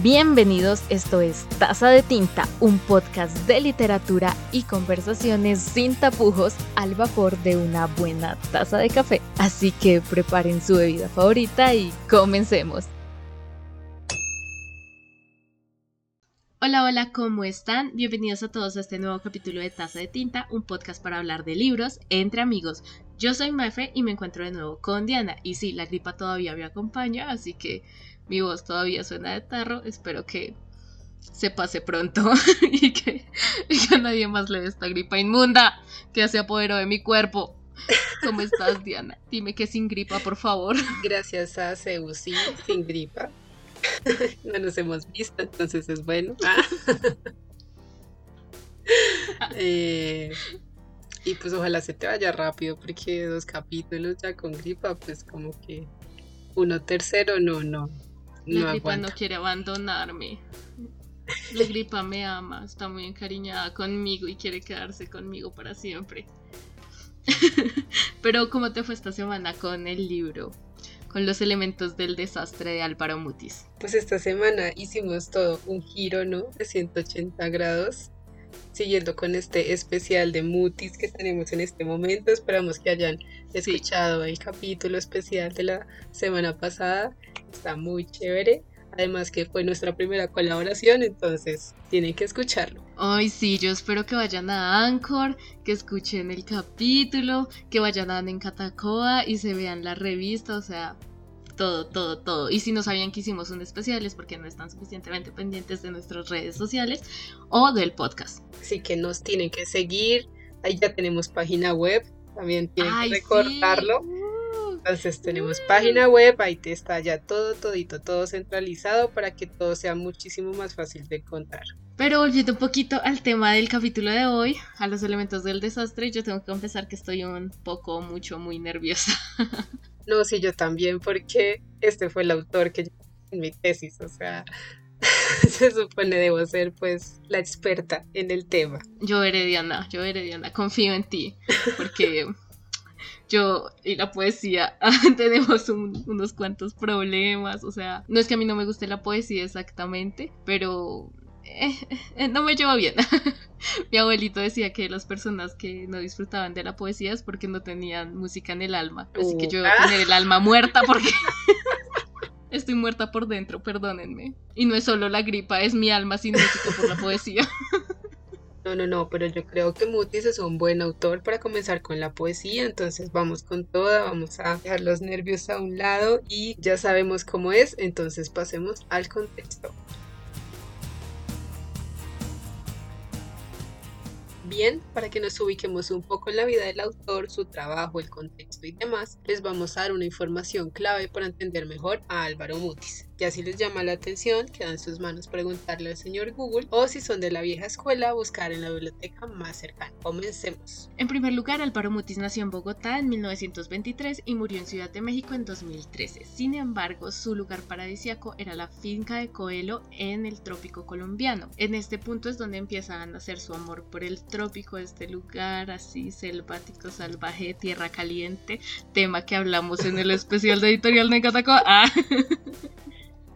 Bienvenidos, esto es Taza de Tinta, un podcast de literatura y conversaciones sin tapujos al vapor de una buena taza de café. Así que preparen su bebida favorita y comencemos. Hola, hola, ¿cómo están? Bienvenidos a todos a este nuevo capítulo de Taza de Tinta, un podcast para hablar de libros entre amigos. Yo soy Mafe y me encuentro de nuevo con Diana. Y sí, la gripa todavía me acompaña, así que mi voz todavía suena de tarro. Espero que se pase pronto y que, a nadie más le dé esta gripa inmunda que se apoderó de mi cuerpo. ¿Cómo estás, Diana? Dime que sin gripa, por favor. Gracias a Zeus, sí, sin gripa. No nos hemos visto, entonces es bueno. Eh, y pues ojalá se te vaya rápido, porque dos capítulos ya con gripa, pues como que uno tercero, no, no, la gripa no quiere abandonarme. La gripa me ama, está muy encariñada conmigo y quiere quedarse conmigo para siempre. Pero ¿cómo te fue esta semana con el libro? Con los elementos del desastre de Álvaro Mutis. Pues esta semana hicimos todo un giro, ¿no? De 180 grados siguiendo con este especial de Mutis que tenemos en este momento. Esperamos que hayan escuchado el capítulo especial de la semana pasada. Está muy chévere. Además que fue nuestra primera colaboración, entonces tienen que escucharlo. Ay, sí, yo espero que vayan a Anchor, que escuchen el capítulo, que vayan a Catacoa y se vean la revista, o sea, todo, todo, todo. Y si no sabían que hicimos un especial es porque no están suficientemente pendientes de nuestras redes sociales o del podcast. Así que nos tienen que seguir. Ahí ya tenemos página web. También tienen que recordarlo. Uh. Entonces tenemos página web, ahí te está ya todo, todito, todo centralizado para que todo sea muchísimo más fácil de encontrar. Pero volviendo un poquito al tema del capítulo de hoy, a los elementos del desastre, yo tengo que confesar que estoy un poco, mucho, muy nerviosa. No, sí, yo también, porque este fue el autor que en mi tesis, o sea, se supone debo ser pues la experta en el tema. Yo Diana, yo Diana, confío en ti, porque yo y la poesía tenemos unos cuantos problemas, o sea, no es que a mí no me guste la poesía exactamente, pero eh, no me llevo bien. Mi abuelito decía que las personas que no disfrutaban de la poesía es porque no tenían música en el alma. Así que yo voy a tener el alma muerta porque estoy muerta por dentro, perdónenme. Y no es solo la gripa, es mi alma sin música por la poesía. No, no, no, pero yo creo que Mutis es un buen autor para comenzar con la poesía, entonces vamos con toda, vamos a dejar los nervios a un lado y ya sabemos cómo es, entonces pasemos al contexto. Bien, para que nos ubiquemos un poco en la vida del autor, su trabajo, el contexto y demás, les vamos a dar una información clave para entender mejor a Álvaro Mutis. Ya si les llama la atención, queda sus manos preguntarle al señor Google o si son de la vieja escuela, buscar en la biblioteca más cercana. Comencemos. En primer lugar, Álvaro Mutis nació en Bogotá en 1923 y murió en Ciudad de México en 2013. Sin embargo, su lugar paradisiaco era la finca de Coelho en el trópico colombiano. En este punto es donde empieza a nacer su amor por el trópico, este lugar así selvático, salvaje, tierra caliente, tema que hablamos en el especial de Editorial Necataco. Ah.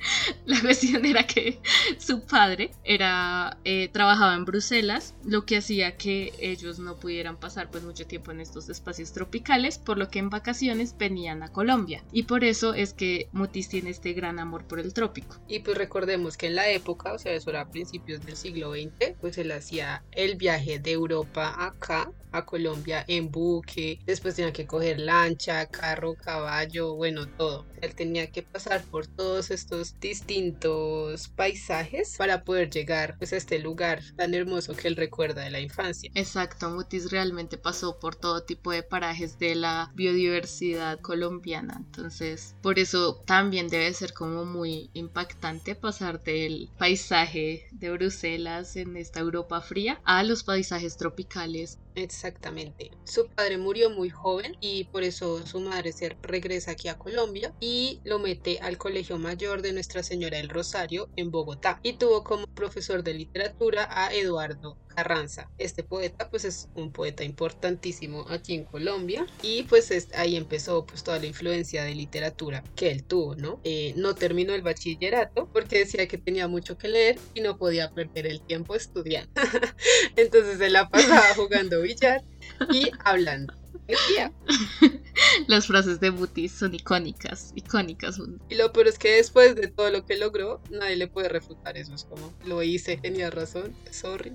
La cuestión era que su padre era eh, trabajaba en Bruselas, lo que hacía que ellos no pudieran pasar pues mucho tiempo en estos espacios tropicales, por lo que en vacaciones venían a Colombia. Y por eso es que Mutis tiene este gran amor por el trópico. Y pues recordemos que en la época, o sea, eso era a principios del siglo XX, pues él hacía el viaje de Europa acá a Colombia en buque, después tenía que coger lancha, carro, caballo, bueno, todo. Él tenía que pasar por todos estos distintos paisajes para poder llegar pues, a este lugar tan hermoso que él recuerda de la infancia. Exacto, Mutis realmente pasó por todo tipo de parajes de la biodiversidad colombiana, entonces por eso también debe ser como muy impactante pasar del paisaje de Bruselas en esta Europa fría a los paisajes tropicales Exactamente. Su padre murió muy joven y por eso su madre se regresa aquí a Colombia y lo mete al Colegio Mayor de Nuestra Señora del Rosario en Bogotá y tuvo como profesor de literatura a Eduardo Carranza. Este poeta pues es un poeta importantísimo aquí en Colombia y pues ahí empezó pues toda la influencia de literatura que él tuvo, ¿no? Eh, no terminó el bachillerato porque decía que tenía mucho que leer y no podía perder el tiempo estudiando. Entonces él la pasaba jugando billar y hablando. Las frases de Mutis son icónicas, icónicas. Y lo peor es que después de todo lo que logró, nadie le puede refutar eso. Es como, lo hice, tenía razón, sorry.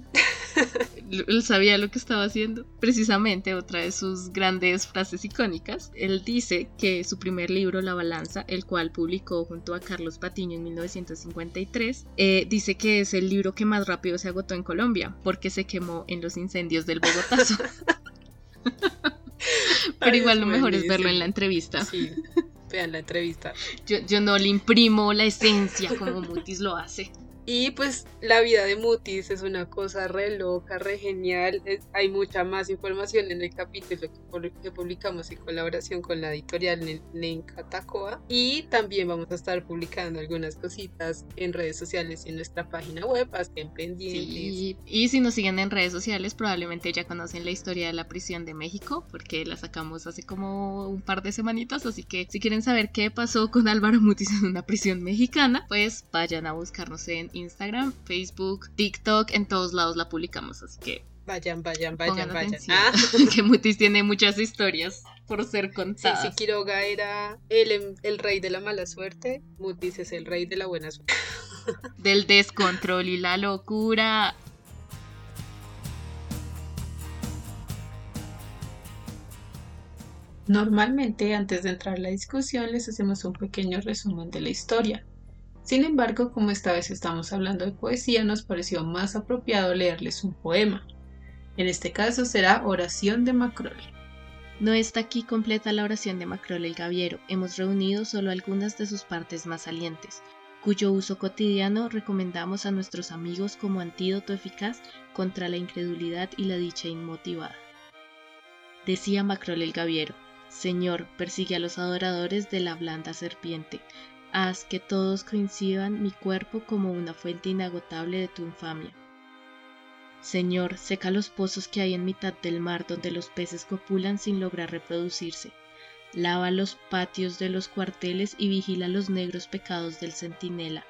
Él sabía lo que estaba haciendo. Precisamente otra de sus grandes frases icónicas, él dice que su primer libro, La Balanza, el cual publicó junto a Carlos Patiño en 1953, eh, dice que es el libro que más rápido se agotó en Colombia porque se quemó en los incendios del Bogotazo. Pero igual lo mejor es verlo en la entrevista. Sí, vean la entrevista. Yo, yo no le imprimo la esencia como Mutis lo hace. Y pues la vida de Mutis es una cosa re loca, re genial. hay mucha más información en el capítulo que, publicamos en colaboración con la editorial Nencatacoa. Y también vamos a estar publicando algunas cositas en redes sociales y en nuestra página web, estén pendientes. Y si nos siguen en redes sociales, probablemente ya conocen la historia de la prisión de México, porque la sacamos hace como un par de semanitas. Así que si quieren saber qué pasó con Álvaro Mutis en una prisión mexicana, pues vayan a buscarnos en Instagram, Facebook, TikTok, en todos lados la publicamos, así que Vayan, vayan, vayan, vayan. Ah. que Mutis tiene muchas historias por ser contadas. si Quiroga era el, el, rey de la mala suerte, Mutis es el rey de la buena suerte. Del descontrol y la locura. Normalmente, antes de entrar a la discusión, les hacemos un pequeño resumen de la historia. Sin embargo, como esta vez estamos hablando de poesía, nos pareció más apropiado leerles un poema. En este caso será Oración de Macrol. No está aquí completa la oración de Macrol el Gaviero, hemos reunido solo algunas de sus partes más salientes, cuyo uso cotidiano recomendamos a nuestros amigos como antídoto eficaz contra la incredulidad y la dicha inmotivada. Decía Macrol el Gaviero, Señor, persigue a los adoradores de la blanda serpiente, haz que todos coincidan mi cuerpo como una fuente inagotable de tu infamia. Señor, seca los pozos que hay en mitad del mar donde los peces copulan sin lograr reproducirse. Lava los patios de los cuarteles y vigila los negros pecados del centinela.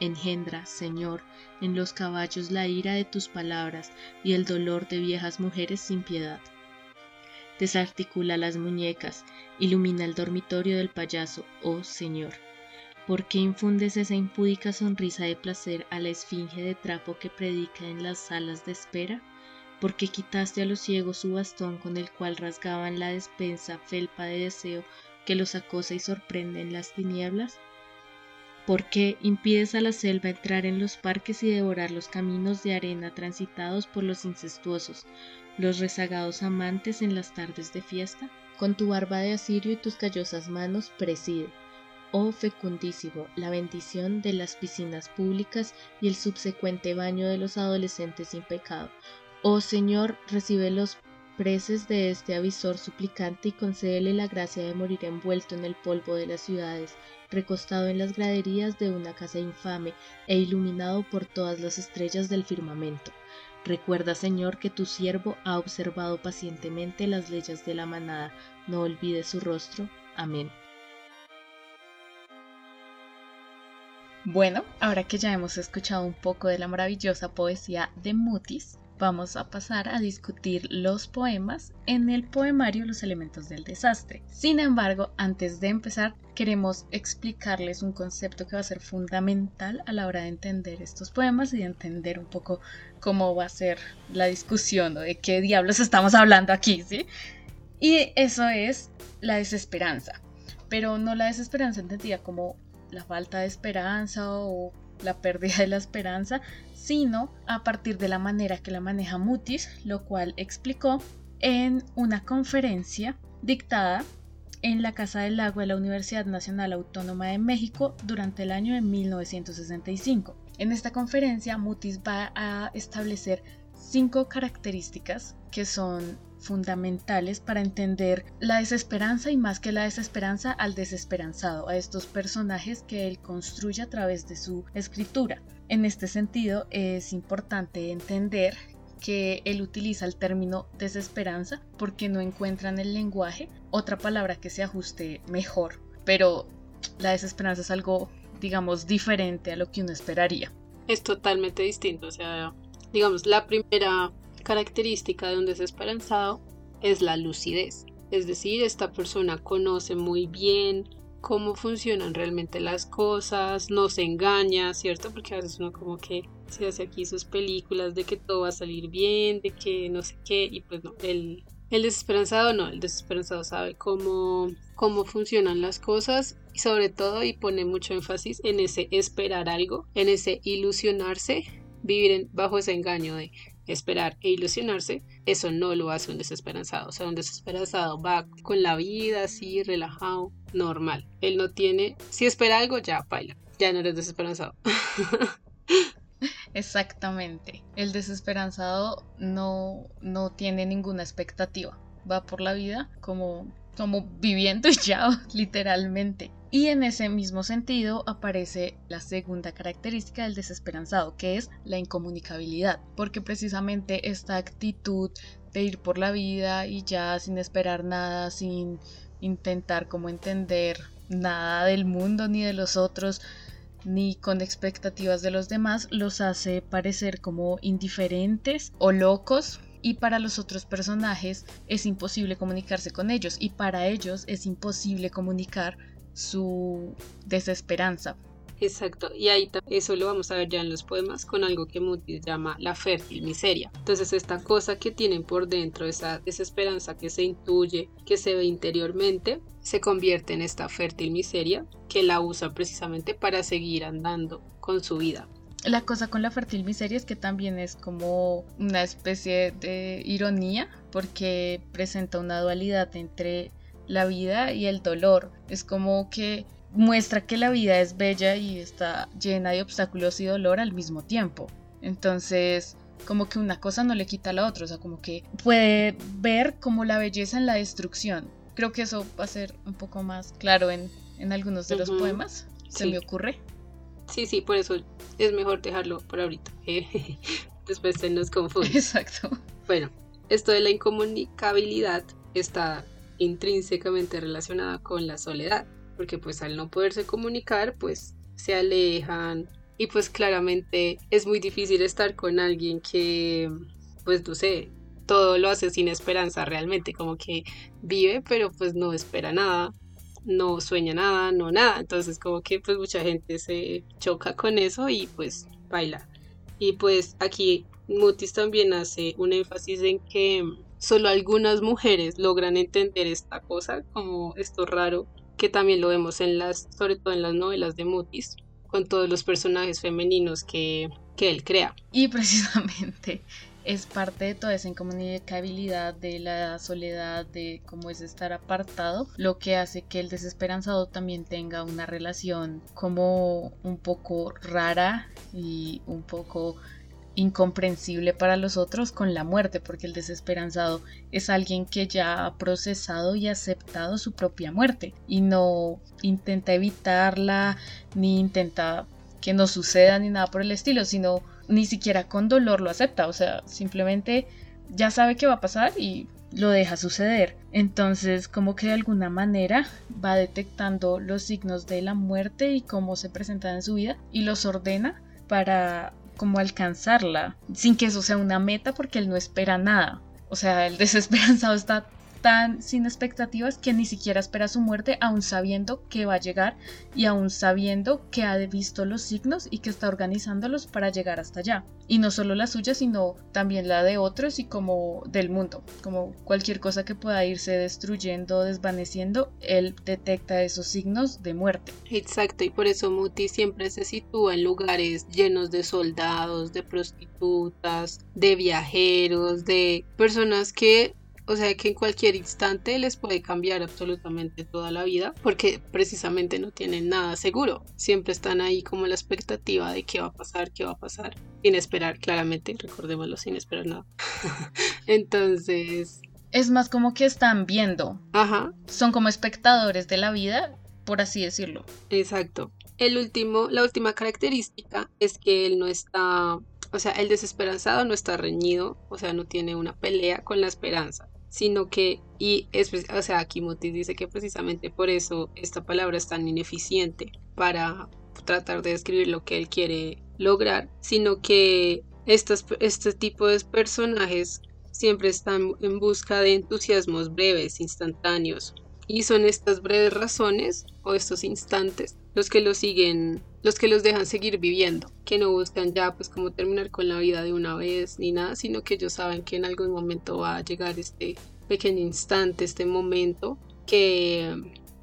Engendra, Señor, en los caballos la ira de tus palabras y el dolor de viejas mujeres sin piedad. Desarticula las muñecas, ilumina el dormitorio del payaso, oh Señor. ¿Por qué infundes esa impúdica sonrisa de placer a la esfinge de trapo que predica en las salas de espera? ¿Por qué quitaste a los ciegos su bastón con el cual rasgaban la despensa felpa de deseo que los acosa y sorprende en las tinieblas? ¿Por qué impides a la selva entrar en los parques y devorar los caminos de arena transitados por los incestuosos, los rezagados amantes en las tardes de fiesta? Con tu barba de asirio y tus callosas manos preside, oh fecundísimo, la bendición de las piscinas públicas y el subsecuente baño de los adolescentes sin pecado. Oh Señor, recibe los preces de este avisor suplicante y concédele la gracia de morir envuelto en el polvo de las ciudades, recostado en las graderías de una casa infame e iluminado por todas las estrellas del firmamento. Recuerda, Señor, que tu siervo ha observado pacientemente las leyes de la manada. No olvide su rostro. Amén. Bueno, ahora que ya hemos escuchado un poco de la maravillosa poesía de Mutis, vamos a pasar a discutir los poemas en el poemario Los elementos del desastre. Sin embargo, antes de empezar, queremos explicarles un concepto que va a ser fundamental a la hora de entender estos poemas y de entender un poco cómo va a ser la discusión o de qué diablos estamos hablando aquí, ¿sí? Y eso es la desesperanza, pero no la desesperanza entendida como la falta de esperanza o la pérdida de la esperanza, sino a partir de la manera que la maneja Mutis, lo cual explicó en una conferencia dictada en la Casa del Lago de la Universidad Nacional Autónoma de México durante el año de 1965. En esta conferencia, Mutis va a establecer cinco características que son fundamentales para entender la desesperanza y más que la desesperanza al desesperanzado, a estos personajes que él construye a través de su escritura. En este sentido, es importante entender que él utiliza el término desesperanza porque no encuentra en el lenguaje otra palabra que se ajuste mejor. Pero la desesperanza es algo, digamos, diferente a lo que uno esperaría. Es totalmente distinto. O sea, digamos, la primera característica de un desesperanzado es la lucidez. Es decir, esta persona conoce muy bien cómo funcionan realmente las cosas, no se engaña, ¿cierto? Porque a veces uno como que se hace aquí sus películas de que todo va a salir bien, de que no sé qué, y pues no, el, el desesperanzado no, el desesperanzado sabe cómo, cómo funcionan las cosas y sobre todo y pone mucho énfasis en ese esperar algo, en ese ilusionarse, vivir bajo ese engaño de esperar e ilusionarse, eso no lo hace un desesperanzado. O sea, un desesperanzado va con la vida así, relajado, normal. Él no tiene, si espera algo, ya baila, ya no eres desesperanzado. Exactamente. El desesperanzado no, no tiene ninguna expectativa. Va por la vida como, como viviendo ya, literalmente. Y en ese mismo sentido aparece la segunda característica del desesperanzado, que es la incomunicabilidad, porque precisamente esta actitud de ir por la vida y ya sin esperar nada, sin intentar como entender nada del mundo ni de los otros, ni con expectativas de los demás, los hace parecer como indiferentes o locos y para los otros personajes es imposible comunicarse con ellos y para ellos es imposible comunicar su desesperanza. Exacto, y ahí eso lo vamos a ver ya en los poemas con algo que Mutis llama la fértil miseria. Entonces esta cosa que tienen por dentro, esa desesperanza que se intuye, que se ve interiormente, se convierte en esta fértil miseria que la usa precisamente para seguir andando con su vida. La cosa con la fértil miseria es que también es como una especie de ironía porque presenta una dualidad entre la vida y el dolor. Es como que muestra que la vida es bella y está llena de obstáculos y dolor al mismo tiempo. Entonces, como que una cosa no le quita a la otra, o sea, como que puede ver como la belleza en la destrucción. Creo que eso va a ser un poco más claro en, algunos de los poemas, se me ocurre. Sí, sí, por eso es mejor dejarlo por ahorita. Después se nos confunde. Exacto. Bueno, esto de la incomunicabilidad está intrínsecamente relacionada con la soledad, porque pues al no poderse comunicar, pues se alejan y pues claramente es muy difícil estar con alguien que, pues no sé, todo lo hace sin esperanza realmente, como que vive pero pues no espera nada, no sueña nada, no nada, entonces como que pues mucha gente se choca con eso y pues baila. Y pues aquí Mutis también hace un énfasis en que Solo algunas mujeres logran entender esta cosa, como esto raro, que también lo vemos en las, sobre todo en las novelas de Mutis, con todos los personajes femeninos que, que él crea. Y precisamente es parte de toda esa incomunicabilidad de la soledad, de cómo es estar apartado, lo que hace que el desesperanzado también tenga una relación como un poco rara y un poco incomprensible para los otros con la muerte, porque el desesperanzado es alguien que ya ha procesado y aceptado su propia muerte y no intenta evitarla ni intenta que no suceda ni nada por el estilo, sino ni siquiera con dolor lo acepta, o sea, simplemente ya sabe que va a pasar y lo deja suceder. Entonces, como que de alguna manera va detectando los signos de la muerte y cómo se presentan en su vida y los ordena para como alcanzarla, sin que eso sea una meta porque él no espera nada. O sea, el desesperanzado está tan sin expectativas que ni siquiera espera su muerte, aún sabiendo que va a llegar y aún sabiendo que ha visto los signos y que está organizándolos para llegar hasta allá. Y no solo la suya, sino también la de otros y como del mundo. Como cualquier cosa que pueda irse destruyendo, desvaneciendo, él detecta esos signos de muerte. Exacto, y por eso Muti siempre se sitúa en lugares llenos de soldados, de prostitutas, de viajeros, de personas que o sea que en cualquier instante les puede cambiar absolutamente toda la vida porque precisamente no tienen nada seguro. Siempre están ahí como la expectativa de qué va a pasar, qué va a pasar. Sin esperar, claramente, recordémoslo, sin esperar nada. Entonces... Es más como que están viendo. Ajá. Son como espectadores de la vida, por así decirlo. Exacto. El último, la última característica es que él no está o sea, el desesperanzado no está reñido, o sea, no tiene una pelea con la esperanza, sino que, y es, o sea, aquí dice que precisamente por eso esta palabra es tan ineficiente para tratar de describir lo que él quiere lograr, sino que estos, este tipo de personajes siempre están en busca de entusiasmos breves, instantáneos, y son estas breves razones o estos instantes los que los siguen, los que los dejan seguir viviendo, que no buscan ya pues como terminar con la vida de una vez ni nada, sino que ellos saben que en algún momento va a llegar este pequeño instante, este momento que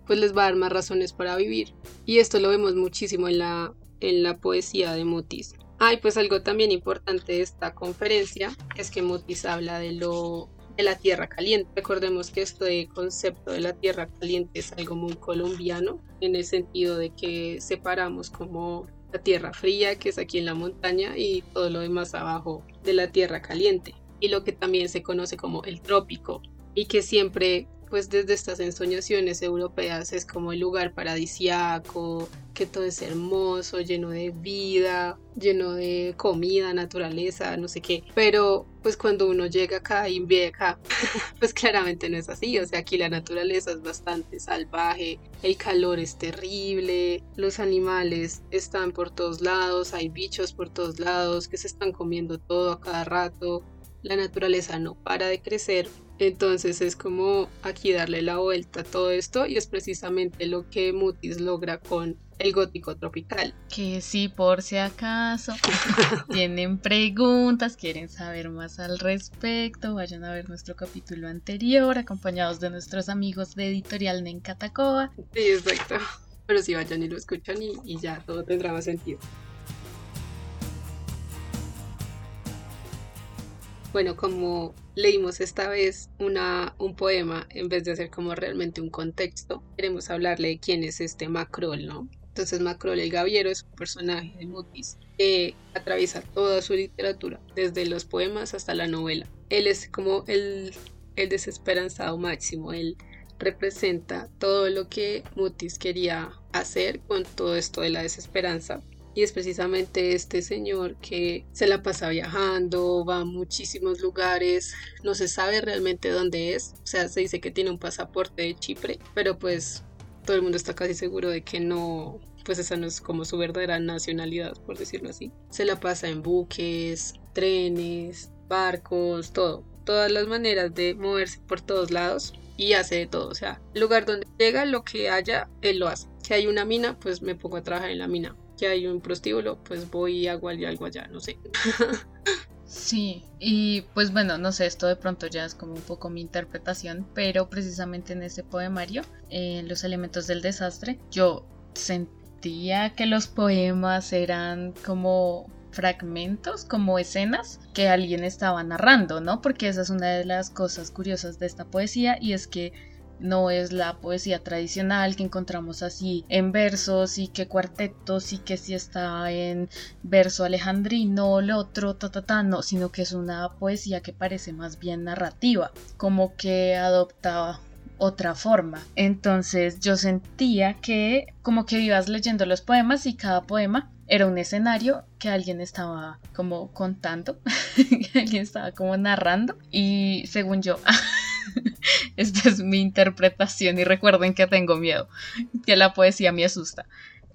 pues les va a dar más razones para vivir. Y esto lo vemos muchísimo en la, en la poesía de Mutis. Ay, pues algo también importante de esta conferencia es que Mutis habla de lo de la tierra caliente. Recordemos que este concepto de la tierra caliente es algo muy colombiano, en el sentido de que separamos como la tierra fría, que es aquí en la montaña, y todo lo demás abajo de la tierra caliente, y lo que también se conoce como el trópico, y que siempre pues desde estas ensoñaciones europeas es como el lugar paradisiaco, que todo es hermoso, lleno de vida, lleno de comida, naturaleza, no sé qué. Pero pues cuando uno llega acá y ve acá, pues claramente no es así. O sea, aquí la naturaleza es bastante salvaje, el calor es terrible, los animales están por todos lados, hay bichos por todos lados que se están comiendo todo a cada rato. La naturaleza no para de crecer entonces es como aquí darle la vuelta a todo esto y es precisamente lo que Mutis logra con el gótico tropical. Que si por si acaso tienen preguntas, quieren saber más al respecto, vayan a ver nuestro capítulo anterior acompañados de nuestros amigos de Editorial Nencatacoa. Sí, exacto. Pero si vayan y lo escuchan y, y ya todo tendrá más sentido. Bueno, como leímos esta vez una, un poema en vez de hacer como realmente un contexto, queremos hablarle de quién es este Macrol, ¿no? Entonces Macrol el Gaviero es un personaje de Mutis que atraviesa toda su literatura, desde los poemas hasta la novela. Él es como el, el desesperanzado máximo, él representa todo lo que Mutis quería hacer con todo esto de la desesperanza. Y es precisamente este señor que se la pasa viajando, va a muchísimos lugares, no se sabe realmente dónde es, o sea, se dice que tiene un pasaporte de Chipre, pero pues todo el mundo está casi seguro de que no, pues esa no es como su verdadera nacionalidad, por decirlo así. Se la pasa en buques, trenes, barcos, todo, todas las maneras de moverse por todos lados y hace de todo, o sea, lugar donde llega, lo que haya, él lo hace. Si hay una mina, pues me pongo a trabajar en la mina que hay un prostíbulo, pues voy y hago algo allá, no sé. Sí, y pues bueno, no sé, esto de pronto ya es como un poco mi interpretación, pero precisamente en ese poemario, en Los elementos del desastre, yo sentía que los poemas eran como fragmentos, como escenas que alguien estaba narrando, ¿no? Porque esa es una de las cosas curiosas de esta poesía y es que no es la poesía tradicional que encontramos así en versos y que cuartetos y que si está en verso alejandrino, lo otro, ta, ta, ta, no, sino que es una poesía que parece más bien narrativa, como que adopta otra forma. Entonces yo sentía que como que ibas leyendo los poemas y cada poema era un escenario que alguien estaba como contando, alguien estaba como narrando y según yo Esta es mi interpretación y recuerden que tengo miedo, que la poesía me asusta.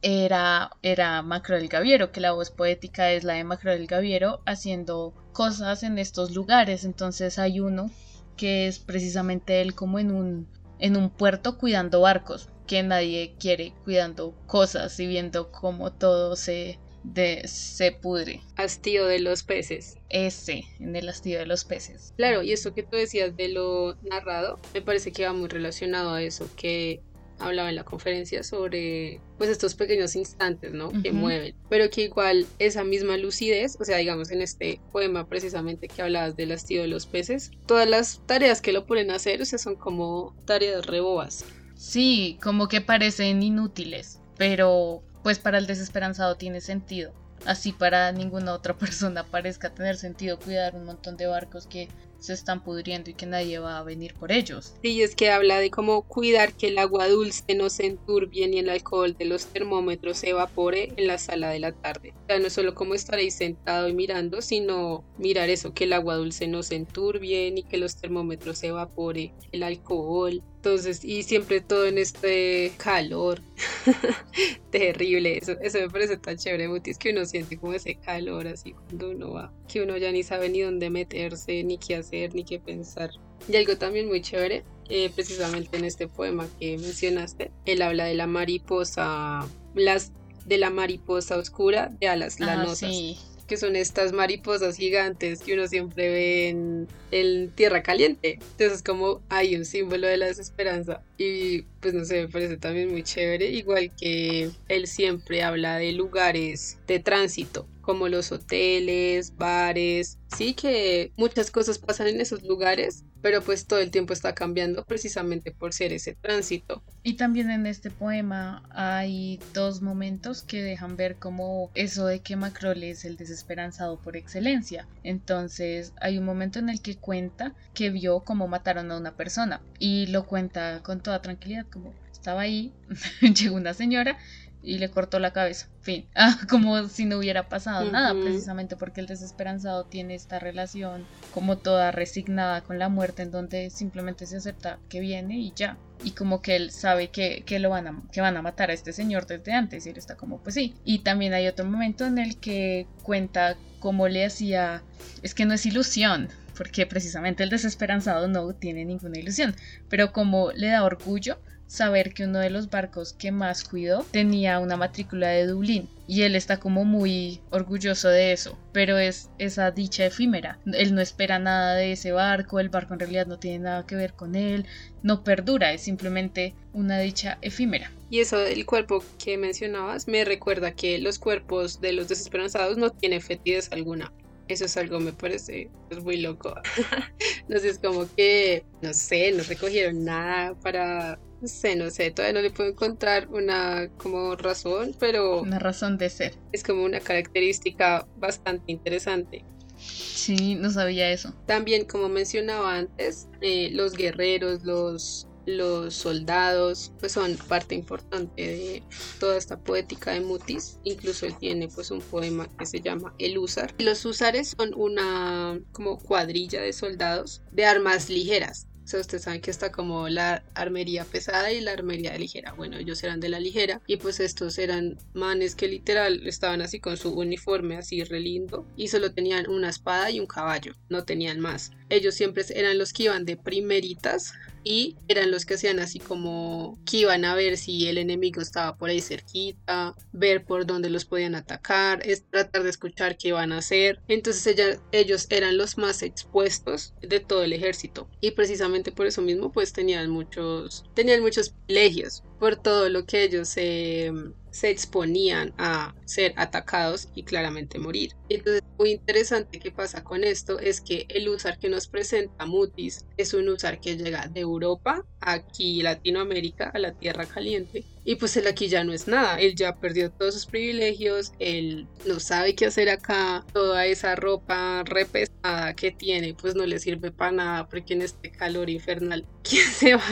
Era, era Macro del Gaviero, que la voz poética es la de Macro del Gaviero haciendo cosas en estos lugares. Entonces hay uno que es precisamente él como en un, en un puerto cuidando barcos, que nadie quiere cuidando cosas y viendo cómo todo se, de se pudre. Hastío de los peces. Ese, en el hastío de los peces. Claro, y eso que tú decías de lo narrado, me parece que va muy relacionado a eso que hablaba en la conferencia sobre pues estos pequeños instantes, ¿no? Que mueven, pero que igual esa misma lucidez, o sea, digamos en este poema precisamente que hablabas del hastío de los peces, todas las tareas que lo ponen a hacer, o sea, son como tareas rebobas. Sí, como que parecen inútiles, pero pues para el desesperanzado tiene sentido. Así para ninguna otra persona parezca tener sentido cuidar un montón de barcos que se están pudriendo y que nadie va a venir por ellos. Sí, es que habla de cómo cuidar que el agua dulce no se enturbie ni el alcohol de los termómetros se evapore en la sala de la tarde. O sea, no solo como estar ahí sentado y mirando, sino mirar eso, que el agua dulce no se enturbie ni que los termómetros se evapore el alcohol. Entonces, y siempre todo en este calor terrible. Eso, eso me parece tan chévere, Mutis, que uno siente como ese calor así cuando uno va, que uno ya ni sabe ni dónde meterse, ni qué hacer, ni qué pensar. Y algo también muy chévere, eh, precisamente en este poema que mencionaste, él habla de la mariposa, las de la mariposa oscura de alas Ah, lanosas sí. Que son estas mariposas gigantes que uno siempre ve en, en tierra caliente. Entonces es como hay un símbolo de la desesperanza. Y pues no sé, me parece también muy chévere. Igual que él siempre habla de lugares de tránsito, como los hoteles, bares. Sí que muchas cosas pasan en esos lugares, pero pues todo el tiempo está cambiando precisamente por ser ese tránsito. Y también en este poema hay dos momentos que dejan ver como eso de que Macrol es el desesperanzado por excelencia. Entonces hay un momento en el que cuenta que vio cómo mataron a una persona y lo cuenta con toda tranquilidad como estaba ahí, llegó una señora y le cortó la cabeza. Fin. Ah, como si no hubiera pasado nada, precisamente porque el desesperanzado tiene esta relación como toda resignada con la muerte, en donde simplemente se acepta que viene y ya. Y como que él sabe que, que lo van a, que van a matar a este señor desde antes, y él está como, pues sí. Y también hay otro momento en el que cuenta cómo le hacía, es que no es ilusión, porque precisamente el desesperanzado no tiene ninguna ilusión, pero como le da orgullo saber que uno de los barcos que más cuidó tenía una matrícula de Dublín y él está como muy orgulloso de eso, pero es esa dicha efímera. Él no espera nada de ese barco, el barco en realidad no tiene nada que ver con él, no perdura, es simplemente una dicha efímera. Y eso del cuerpo que mencionabas me recuerda que los cuerpos de los desesperanzados no tienen fetidez alguna. Eso es algo me parece pues, muy loco. no sé, es como que, no sé, no recogieron nada para, sé, no sé, todavía no le puedo encontrar una como razón, pero Una razón de ser. es como una característica bastante interesante. Sí, no sabía eso. También, como mencionaba antes, eh, los guerreros, los, los soldados, pues son parte importante de toda esta poética de Mutis. Incluso él tiene pues un poema que se llama El Húsar. Y los húsares son una como cuadrilla de soldados de armas ligeras. Sea, ustedes saben que está como la armería pesada y la armería ligera. Bueno, ellos eran de la ligera y pues estos eran manes que literal estaban así con su uniforme así re lindo y solo tenían una espada y un caballo, no tenían más. Ellos siempre eran los que iban de primeritas y eran los que hacían así como que iban a ver si el enemigo estaba por ahí cerquita, ver por dónde los podían atacar, es tratar de escuchar qué iban a hacer. Entonces ellos eran los más expuestos de todo el ejército y precisamente por eso mismo pues tenían muchos tenían muchos privilegios por todo lo que ellos se se exponían a ser atacados y claramente morir. Entonces, muy interesante que pasa con esto es que el usar que nos presenta Mutis es un usar que llega de Europa aquí Latinoamérica a la Tierra Caliente y pues él aquí ya no es nada, él ya perdió todos sus privilegios, él no sabe qué hacer acá, toda esa ropa repesada que tiene pues no le sirve para nada porque en este calor infernal, ¿quién se va,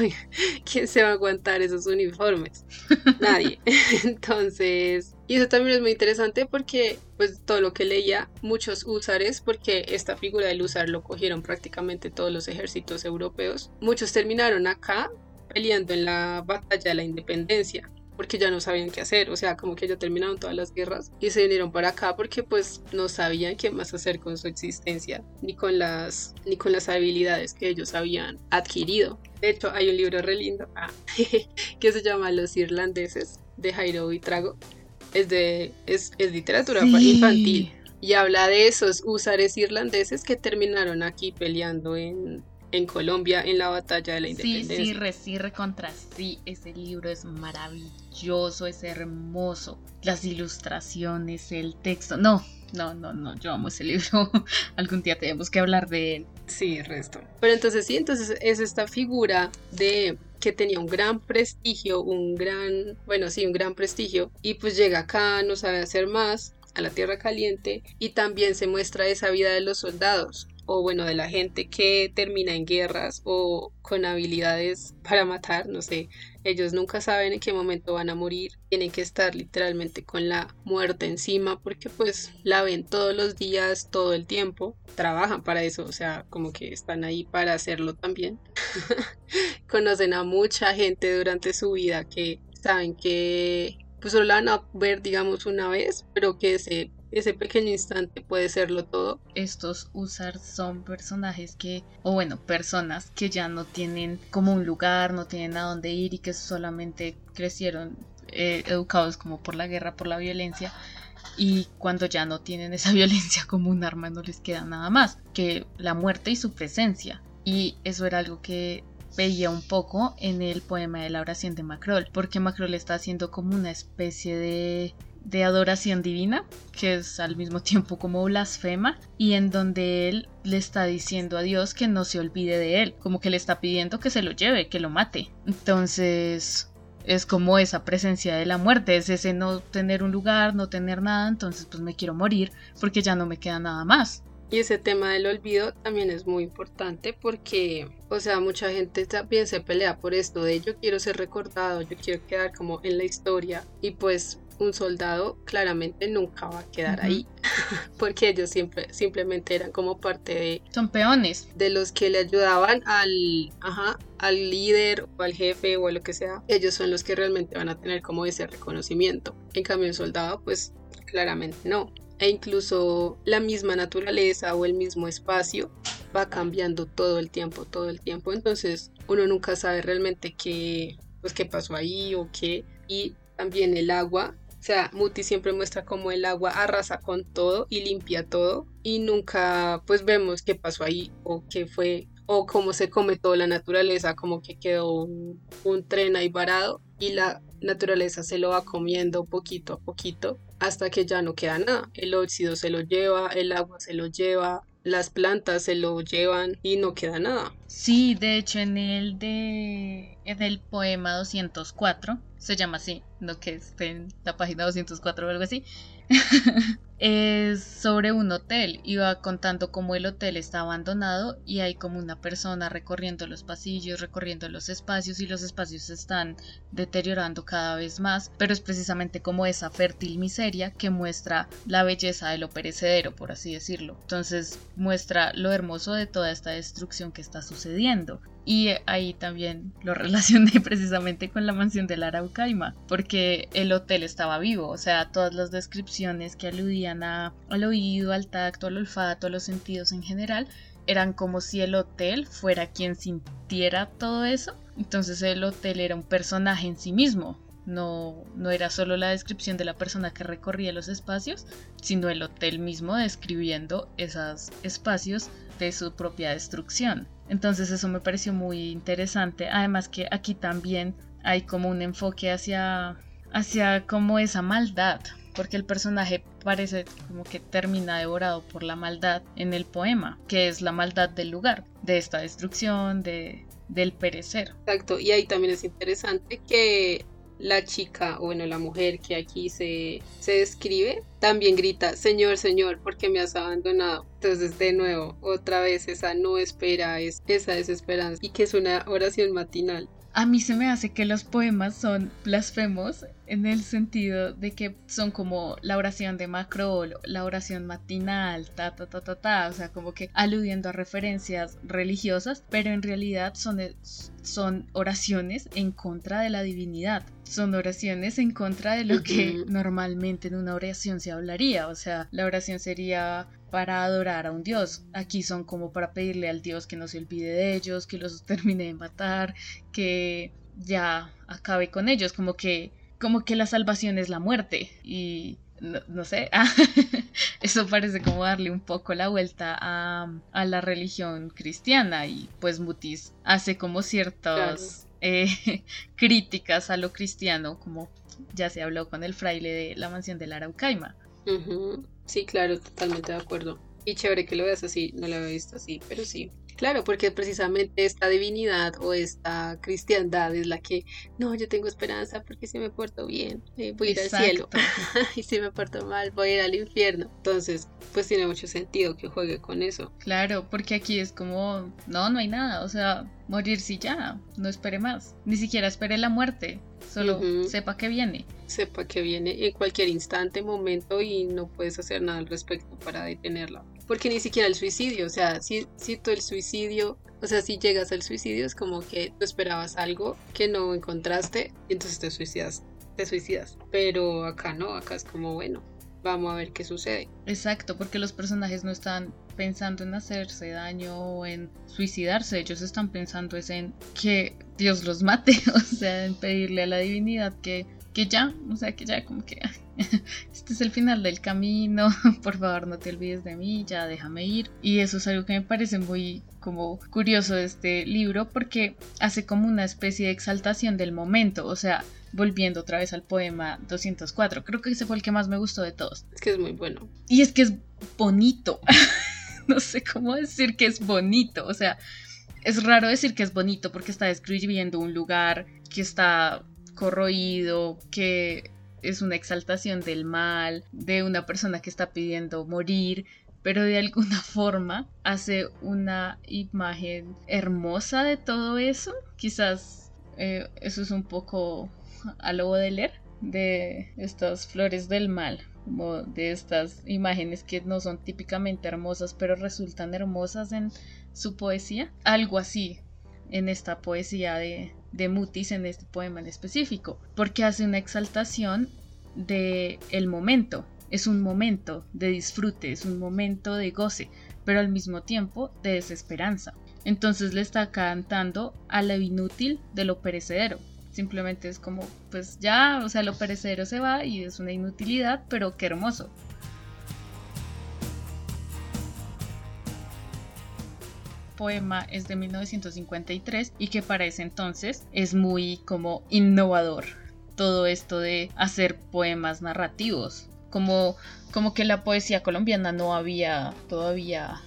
quién se va a aguantar esos uniformes? Nadie. Entonces, y eso también es muy interesante porque, pues, todo lo que leía, muchos húsares, porque esta figura del húsar lo cogieron prácticamente todos los ejércitos europeos, muchos terminaron acá peleando en la batalla de la independencia porque ya no sabían qué hacer, o sea, como que ya terminaron todas las guerras y se vinieron para acá porque pues no sabían qué más hacer con su existencia, ni con las ni con las habilidades que ellos habían adquirido. De hecho, hay un libro re lindo ah, que se llama Los irlandeses de Jairo Vitrago. Es de es, es literatura Sí. infantil y habla de esos húsares irlandeses que terminaron aquí peleando en en Colombia en la batalla de la Sí, independencia. sí, re, sí, recontra, sí, ese libro es maravilloso, es hermoso, las ilustraciones, el texto, no, no, no, no, yo amo ese libro, algún día tenemos que hablar de él. Sí, resto. Pero entonces sí, entonces es esta figura de que tenía un gran prestigio, un gran, bueno, sí, un gran prestigio, y pues llega acá, no sabe hacer más, a la Tierra Caliente, y también se muestra esa vida de los soldados. o bueno, de la gente que termina en guerras o con habilidades para matar, no sé, ellos nunca saben en qué momento van a morir, tienen que estar literalmente con la muerte encima porque pues la ven todos los días, todo el tiempo, trabajan para eso, o sea, como que están ahí para hacerlo también. Conocen a mucha gente durante su vida que saben que pues solo la van a ver digamos una vez, pero que ese ese pequeño instante puede serlo todo. Estos usar son personajes que, o bueno, personas que ya no tienen como un lugar, no tienen a dónde ir y que solamente crecieron eh, educados como por la guerra, por la violencia. Y cuando ya no tienen esa violencia como un arma, no les queda nada más que la muerte y su presencia. Y eso era algo que veía un poco en el poema de la oración de Macrol, porque Macrol está haciendo como una especie de de adoración divina, que es al mismo tiempo como blasfema, y en donde él le está diciendo a Dios que no se olvide de él, como que le está pidiendo que se lo lleve, que lo mate. Entonces es como esa presencia de la muerte, es ese no tener un lugar, no tener nada, entonces pues me quiero morir porque ya no me queda nada más. Y ese tema del olvido también es muy importante porque, o sea, mucha gente también se pelea por esto de yo quiero ser recordado, yo quiero quedar como en la historia y pues un soldado claramente nunca va a quedar ahí porque ellos siempre simplemente eran como parte de son peones. de los que le ayudaban al ajá, al líder o al jefe o a lo que sea. Ellos son los que realmente van a tener como ese reconocimiento. En cambio un soldado pues claramente no. E incluso la misma naturaleza o el mismo espacio va cambiando todo el tiempo todo el tiempo. Entonces uno nunca sabe realmente qué pues qué pasó ahí o qué. Y también el agua sea, Muti siempre muestra cómo el agua arrasa con todo y limpia todo y nunca pues vemos qué pasó ahí o qué fue o cómo se come toda la naturaleza, como que quedó un, tren ahí varado y la naturaleza se lo va comiendo poquito a poquito hasta que ya no queda nada. El óxido se lo lleva, el agua se lo lleva, las plantas se lo llevan y no queda nada. Sí, de hecho en el de en el poema 204 se llama así, no que esté en la página 204 o algo así. es sobre un hotel y va contando cómo el hotel está abandonado y hay como una persona recorriendo los pasillos, recorriendo los espacios y los espacios se están deteriorando cada vez más, pero es precisamente como esa fértil miseria que muestra la belleza de lo perecedero, por así decirlo. Entonces muestra lo hermoso de toda esta destrucción que está sucediendo. Y ahí también lo relacioné precisamente con la mansión de la Araucaima, porque el hotel estaba vivo, o sea, todas las descripciones que aludían al oído, al tacto, al olfato, a los sentidos en general, eran como si el hotel fuera quien sintiera todo eso. Entonces el hotel era un personaje en sí mismo, no, no era solo la descripción de la persona que recorría los espacios, sino el hotel mismo describiendo esos espacios de su propia destrucción. Entonces eso me pareció muy interesante. Además que aquí también hay como un enfoque hacia, hacia como esa maldad, porque el personaje parece como que termina devorado por la maldad en el poema, que es la maldad del lugar, de esta destrucción, de, del perecer. Exacto, y ahí también es interesante que la chica, o bueno, la mujer que aquí se, se describe, también grita, Señor, Señor, ¿por qué me has abandonado? Entonces, de nuevo, otra vez esa no espera, es esa desesperanza, y que es una oración matinal. A mí se me hace que los poemas son blasfemos en el sentido de que son como la oración de Macro, la oración matinal, ta ta ta ta ta, o sea, como que aludiendo a referencias religiosas, pero en realidad son, son oraciones en contra de la divinidad, son oraciones en contra de lo que normalmente en una oración se hablaría, o sea, la oración sería para adorar a un dios. Aquí son como para pedirle al dios que no se olvide de ellos, que los termine de matar, que ya acabe con ellos, como que como que la salvación es la muerte y no, sé, eso parece como darle un poco la vuelta a, a, la religión cristiana y pues Mutis hace como ciertas eh, críticas a lo cristiano, como ya se habló con el fraile de la mansión de la Araucaima. Sí, claro, totalmente de acuerdo. Y chévere que lo veas así, no lo había visto así, pero sí. Claro, porque precisamente esta divinidad o esta cristiandad es la que, no, yo tengo esperanza porque si me porto bien, eh, voy a ir al cielo. y si me porto mal, voy a ir al infierno. Entonces, pues tiene mucho sentido que juegue con eso. Claro, porque aquí es como, no, no hay nada, o sea, morir si ya, no espere más, ni siquiera espere la muerte, solo sepa que viene. Sepa que viene en cualquier instante, momento y no puedes hacer nada al respecto para detenerla. Porque ni siquiera el suicidio, o sea, si, si tú el suicidio, o sea, si llegas al suicidio es como que tú esperabas algo que no encontraste y entonces te suicidas, te suicidas. Pero acá no, acá es como, bueno, vamos a ver qué sucede. Exacto, porque los personajes no están pensando en hacerse daño o en suicidarse, ellos están pensando es en que Dios los mate, o sea, en pedirle a la divinidad que, que ya, o sea, que ya como que este es el final del camino, por favor no te olvides de mí, ya déjame ir. Y eso es algo que me parece muy como curioso de este libro porque hace como una especie de exaltación del momento, o sea, volviendo otra vez al poema 204. Creo que ese fue el que más me gustó de todos. Es que es muy bueno. Y es que es bonito. no sé cómo decir que es bonito. O sea, es raro decir que es bonito porque está describiendo un lugar que está corroído, que es una exaltación del mal, de una persona que está pidiendo morir, pero de alguna forma hace una imagen hermosa de todo eso. Quizás eh, eso es un poco a lo de leer de estas flores del mal, de estas imágenes que no son típicamente hermosas, pero resultan hermosas en su poesía. Algo así en esta poesía de, de Mutis, en este poema en específico, porque hace una exaltación de el momento. Es un momento de disfrute, es un momento de goce, pero al mismo tiempo de desesperanza. Entonces le está cantando a lo inútil de lo perecedero, Simplemente es como, pues ya, o sea, lo perecedero se va y es una inutilidad, pero qué hermoso. Poema es de 1953 y que para ese entonces es muy como innovador todo esto de hacer poemas narrativos como como que la poesía colombiana no había todavía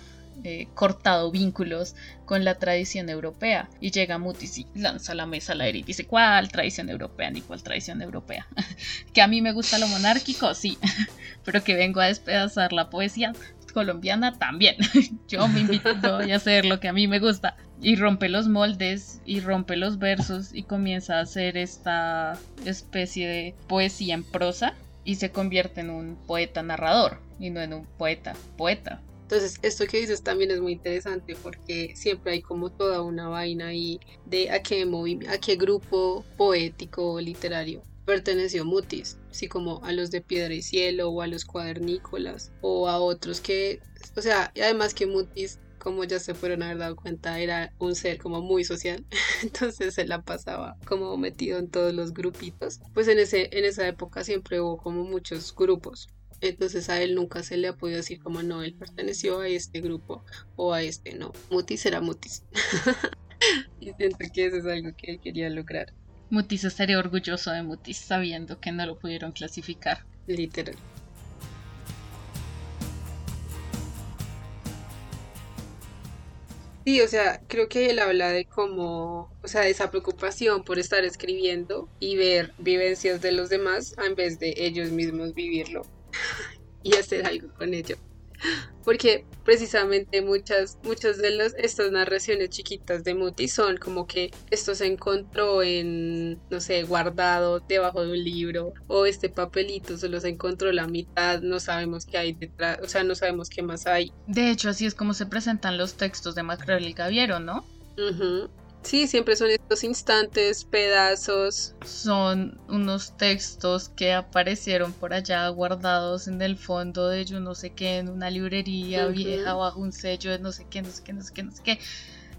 eh, cortado vínculos con la tradición europea. Y llega Mutis y lanza la mesa aire y dice, ¿cuál tradición europea? Ni cuál tradición europea. que a mí me gusta lo monárquico, sí, pero que vengo a despedazar la poesía colombiana también. Yo me invito a hacer lo que a mí me gusta. Y rompe los moldes y rompe los versos y comienza a hacer esta especie de poesía en prosa y se convierte en un poeta narrador y no en un poeta poeta. Entonces, esto que dices también es muy interesante porque siempre hay como toda una vaina ahí de a qué, a qué grupo poético o literario perteneció Mutis, así como a los de Piedra y Cielo o a los cuadernícolas o a otros que, o sea, y además que Mutis como ya se fueron a haber dado cuenta, era un ser como muy social, entonces se la pasaba como metido en todos los grupitos. Pues en, ese, en esa época siempre hubo como muchos grupos. Entonces a él nunca se le ha podido decir como no, él perteneció a este grupo o a este, no. Mutis era Mutis. y siento que eso es algo que él quería lograr. Mutis estaría orgulloso de Mutis sabiendo que no lo pudieron clasificar. Literal. Sí, o sea, creo que él habla de cómo, o sea, esa preocupación por estar escribiendo y ver vivencias de los demás en vez de ellos mismos vivirlo. y hacer algo con ello. Porque precisamente muchas, muchas de las, estas narraciones chiquitas de Muti son como que esto se encontró en, no sé, guardado debajo de un libro o este papelito solo se encontró la mitad, no sabemos qué hay detrás, o sea, no sabemos qué más hay. De hecho, así es como se presentan los textos de Macrel y Gaviero, ¿no? Sí, siempre son estos instantes, pedazos. Son unos textos que aparecieron por allá guardados en el fondo de yo no sé qué, en una librería vieja, bajo un sello de no sé qué, no sé qué, no sé qué, no sé qué.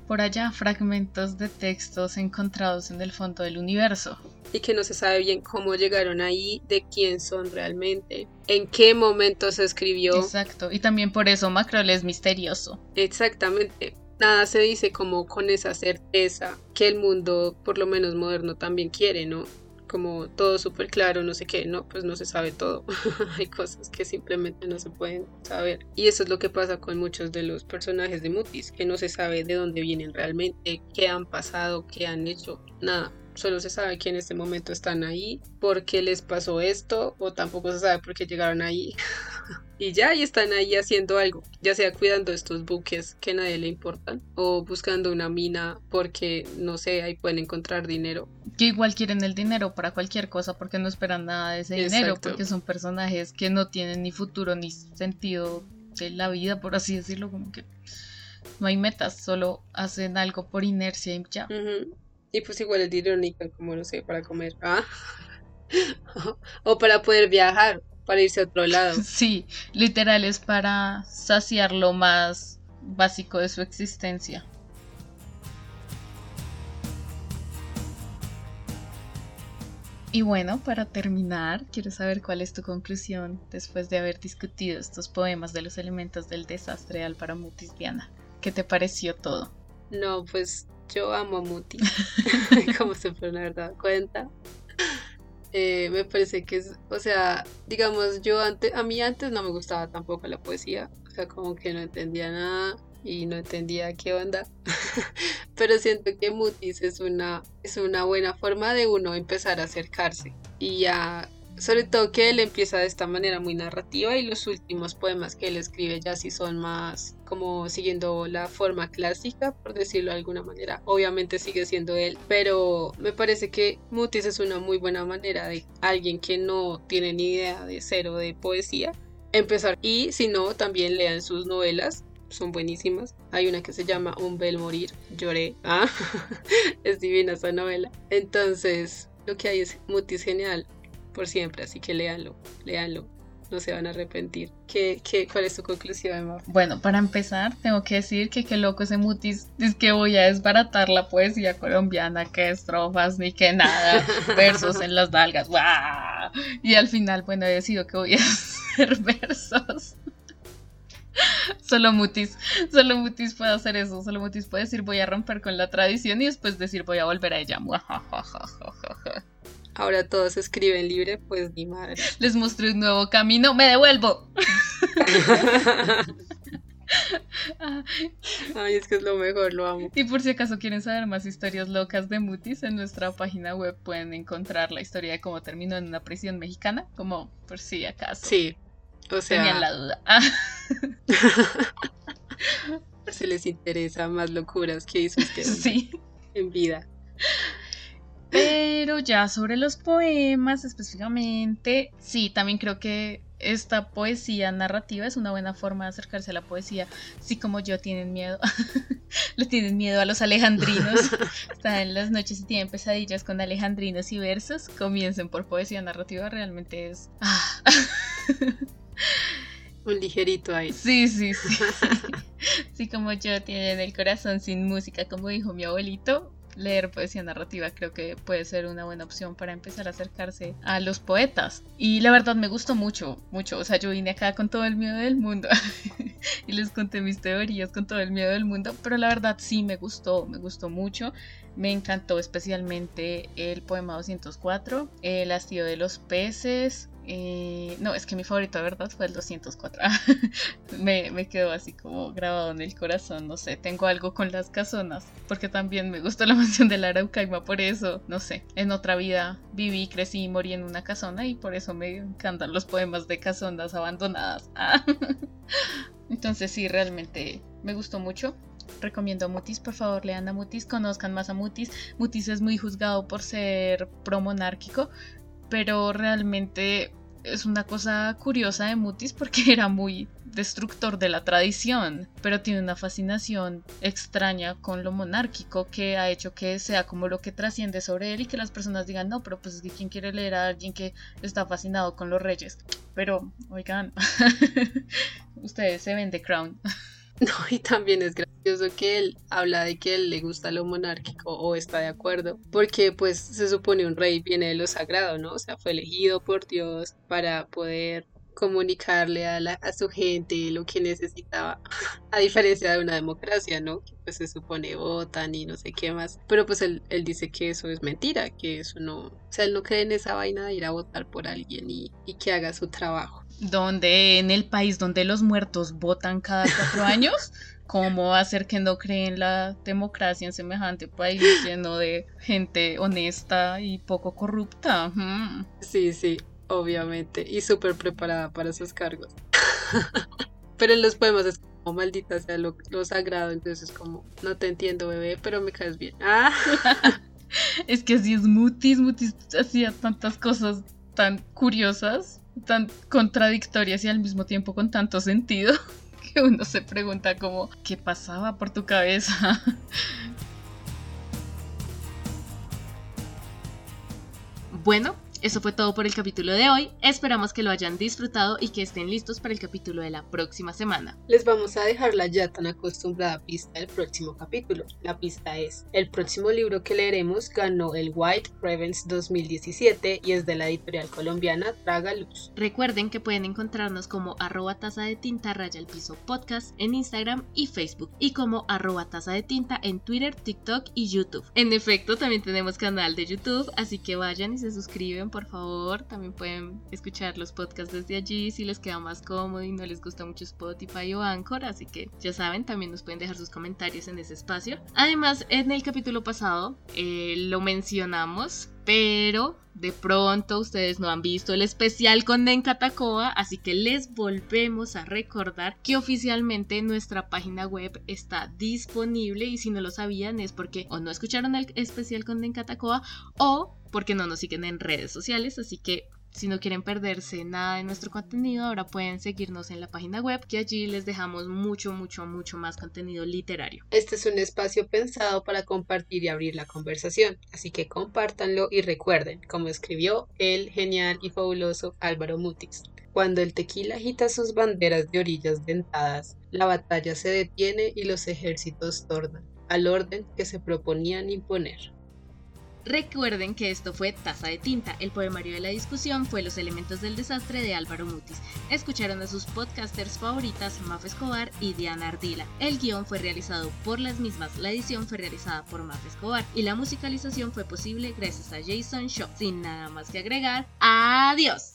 Por allá fragmentos de textos encontrados en el fondo del universo. Y que no se sabe bien cómo llegaron ahí, de quién son realmente, en qué momento se escribió. Exacto, y también por eso Macrol es misterioso. Exactamente, nada se dice como con esa certeza que el mundo, por lo menos moderno, también quiere, ¿no? Como todo súper claro, no sé qué, no, pues no se sabe todo. Hay cosas que simplemente no se pueden saber. Y eso es lo que pasa con muchos de los personajes de Mutis, que no se sabe de dónde vienen realmente, qué han pasado, qué han hecho, nada. Solo se sabe que en este momento están ahí, porque les pasó esto, o tampoco se sabe por qué llegaron ahí. y ya, y están ahí haciendo algo, ya sea cuidando estos buques que a nadie le importan, o buscando una mina porque, no sé, ahí pueden encontrar dinero. Que igual quieren el dinero para cualquier cosa porque no esperan nada de ese dinero, porque son personajes que no tienen ni futuro ni sentido de la vida, por así decirlo, como que no hay metas, solo hacen algo por inercia y ya. Y pues igual el dinero necesitan como, no sé, para comer. Ah. o para poder viajar, para irse a otro lado. Sí, literal es para saciar lo más básico de su existencia. Y bueno, para terminar, quiero saber cuál es tu conclusión después de haber discutido estos poemas de los elementos del desastre Álvaro Mutis Diana. ¿Qué te pareció todo? No, pues yo amo a Muti, como se haber dado cuenta. Eh, me parece que es, o sea, digamos, yo antes, a mí antes no me gustaba tampoco la poesía, o sea, como que no entendía nada y no entendía qué onda, pero siento que Mutis es una, es una buena forma de uno empezar a acercarse y ya, sobre todo que él empieza de esta manera muy narrativa y los últimos poemas que él escribe ya sí son más como siguiendo la forma clásica, por decirlo de alguna manera. Obviamente sigue siendo él, pero me parece que Mutis es una muy buena manera de alguien que no tiene ni idea de cero de poesía empezar. Y si no, también lean sus novelas. Son buenísimas. Hay una que se llama Un bel morir. Lloré. Ah, es divina esa novela. Entonces, lo que hay es Mutis genial por siempre, así que léanlo, léanlo. No se van a arrepentir. ¿Qué, qué, cuál es tu conclusión, Emma? Bueno, para empezar, tengo que decir que qué loco ese mutis. Es que voy a desbaratar la poesía colombiana, que estrofas ni que nada, versos en las nalgas. ¡guau! Y al final, bueno, he decidido que voy a hacer versos. Solo Mutis, solo Mutis puede hacer eso, solo Mutis puede decir voy a romper con la tradición y después decir voy a volver a ella. Ahora todos escriben libre, pues ni madre. Les mostré un nuevo camino, me devuelvo. Ay, es que es lo mejor, lo amo. Y por si acaso quieren saber más historias locas de Mutis, en nuestra página web pueden encontrar la historia de cómo terminó en una prisión mexicana, como por si acaso Sí, o sea, tenían la duda. Si les interesa más locuras que hizo usted sí. en vida. Pero ya sobre los poemas específicamente, sí, también creo que esta poesía narrativa es una buena forma de acercarse a la poesía. Sí, como yo tienen miedo, le tienen miedo a los alejandrinos. Están en las noches y tienen pesadillas con alejandrinos y versos. Comiencen por poesía narrativa, realmente es... Ah. Un ligerito ahí. Sí, sí, sí. Sí, como yo tienen el corazón sin música, como dijo mi abuelito, leer poesía narrativa creo que puede ser una buena opción para empezar a acercarse a los poetas. Y la verdad me gustó mucho, mucho. O sea, yo vine acá con todo el miedo del mundo y les conté mis teorías con todo el miedo del mundo, pero la verdad sí me gustó, me gustó mucho. Me encantó especialmente el poema 204, El hastío de los peces. Eh, no, es que mi favorito de verdad fue el 204. me, me quedó así como grabado en el corazón. No sé, tengo algo con las casonas. Porque también me gustó la mansión de la Araucaima. Por eso, no sé, en otra vida viví, crecí y morí en una casona. Y por eso me encantan los poemas de casonas abandonadas. Entonces, sí, realmente me gustó mucho. Recomiendo a Mutis, por favor lean a Mutis, conozcan más a Mutis. Mutis es muy juzgado por ser promonárquico, pero realmente es una cosa curiosa de Mutis porque era muy destructor de la tradición, pero tiene una fascinación extraña con lo monárquico que ha hecho que sea como lo que trasciende sobre él y que las personas digan, no, pero pues es que quién quiere leer a alguien que está fascinado con los reyes. Pero, oigan, ustedes se ven The Crown. No, y también es gracioso que él habla de que él le gusta lo monárquico o está de acuerdo, porque pues se supone un rey viene de lo sagrado, ¿no? O sea, fue elegido por Dios para poder comunicarle a, la, a su gente lo que necesitaba, a diferencia de una democracia, ¿no? Que pues se supone votan y no sé qué más, pero pues él, él dice que eso es mentira, que eso no, o sea, él no cree en esa vaina de ir a votar por alguien y, y que haga su trabajo. Donde en el país donde los muertos votan cada cuatro años, ¿cómo va a ser que no creen la democracia en semejante país lleno de gente honesta y poco corrupta? Ujú. Sí, sí, obviamente, y súper preparada para sus cargos. pero en los poemas es como maldita sea lo, lo sagrado, entonces es como, no te entiendo, bebé, pero me caes bien. Ah. Es que así es Mutis, Mutis hacía tantas cosas tan curiosas, tan contradictorias y al mismo tiempo con tanto sentido uno se pregunta como, ¿qué pasaba por tu cabeza? Bueno, eso fue todo por el capítulo de hoy. Esperamos que lo hayan disfrutado y que estén listos para el capítulo de la próxima semana. Les vamos a dejar la ya tan acostumbrada pista del próximo capítulo. La pista es, el próximo libro que leeremos ganó el White Ravens 2017 y es de la editorial colombiana Traga Luz. Recuerden que pueden encontrarnos como arroba taza de tinta raya el piso podcast en Instagram y Facebook y como arroba taza de tinta en Twitter, TikTok y YouTube. En efecto, también tenemos canal de YouTube, así que vayan y se suscriben por favor. También pueden escuchar los podcasts desde allí si les queda más cómodo y no les gusta mucho Spotify o Anchor. Así que ya saben, también nos pueden dejar sus comentarios en ese espacio. Además, en el capítulo pasado eh, lo mencionamos, pero de pronto ustedes no han visto el especial con Nencatacoa, así que les volvemos a recordar que oficialmente nuestra página web está disponible y si no lo sabían es porque o no escucharon el especial con Nencatacoa o porque no nos siguen en redes sociales, así que si no quieren perderse nada de nuestro contenido, ahora pueden seguirnos en la página web, que allí les dejamos mucho, mucho, mucho más contenido literario. Este es un espacio pensado para compartir y abrir la conversación, así que compártanlo y recuerden, como escribió el genial y fabuloso Álvaro Mutis. Cuando el tequila agita sus banderas de orillas dentadas, la batalla se detiene y los ejércitos tornan al orden que se proponían imponer. Recuerden que esto fue Taza de Tinta, el poemario de la discusión fue Los elementos del desastre de Álvaro Mutis. Escucharon a sus podcasters favoritas Maf Escobar y Diana Ardila. El guion fue realizado por las mismas, la edición fue realizada por Maf Escobar y la musicalización fue posible gracias a Jason Shaw. Sin nada más que agregar, adiós.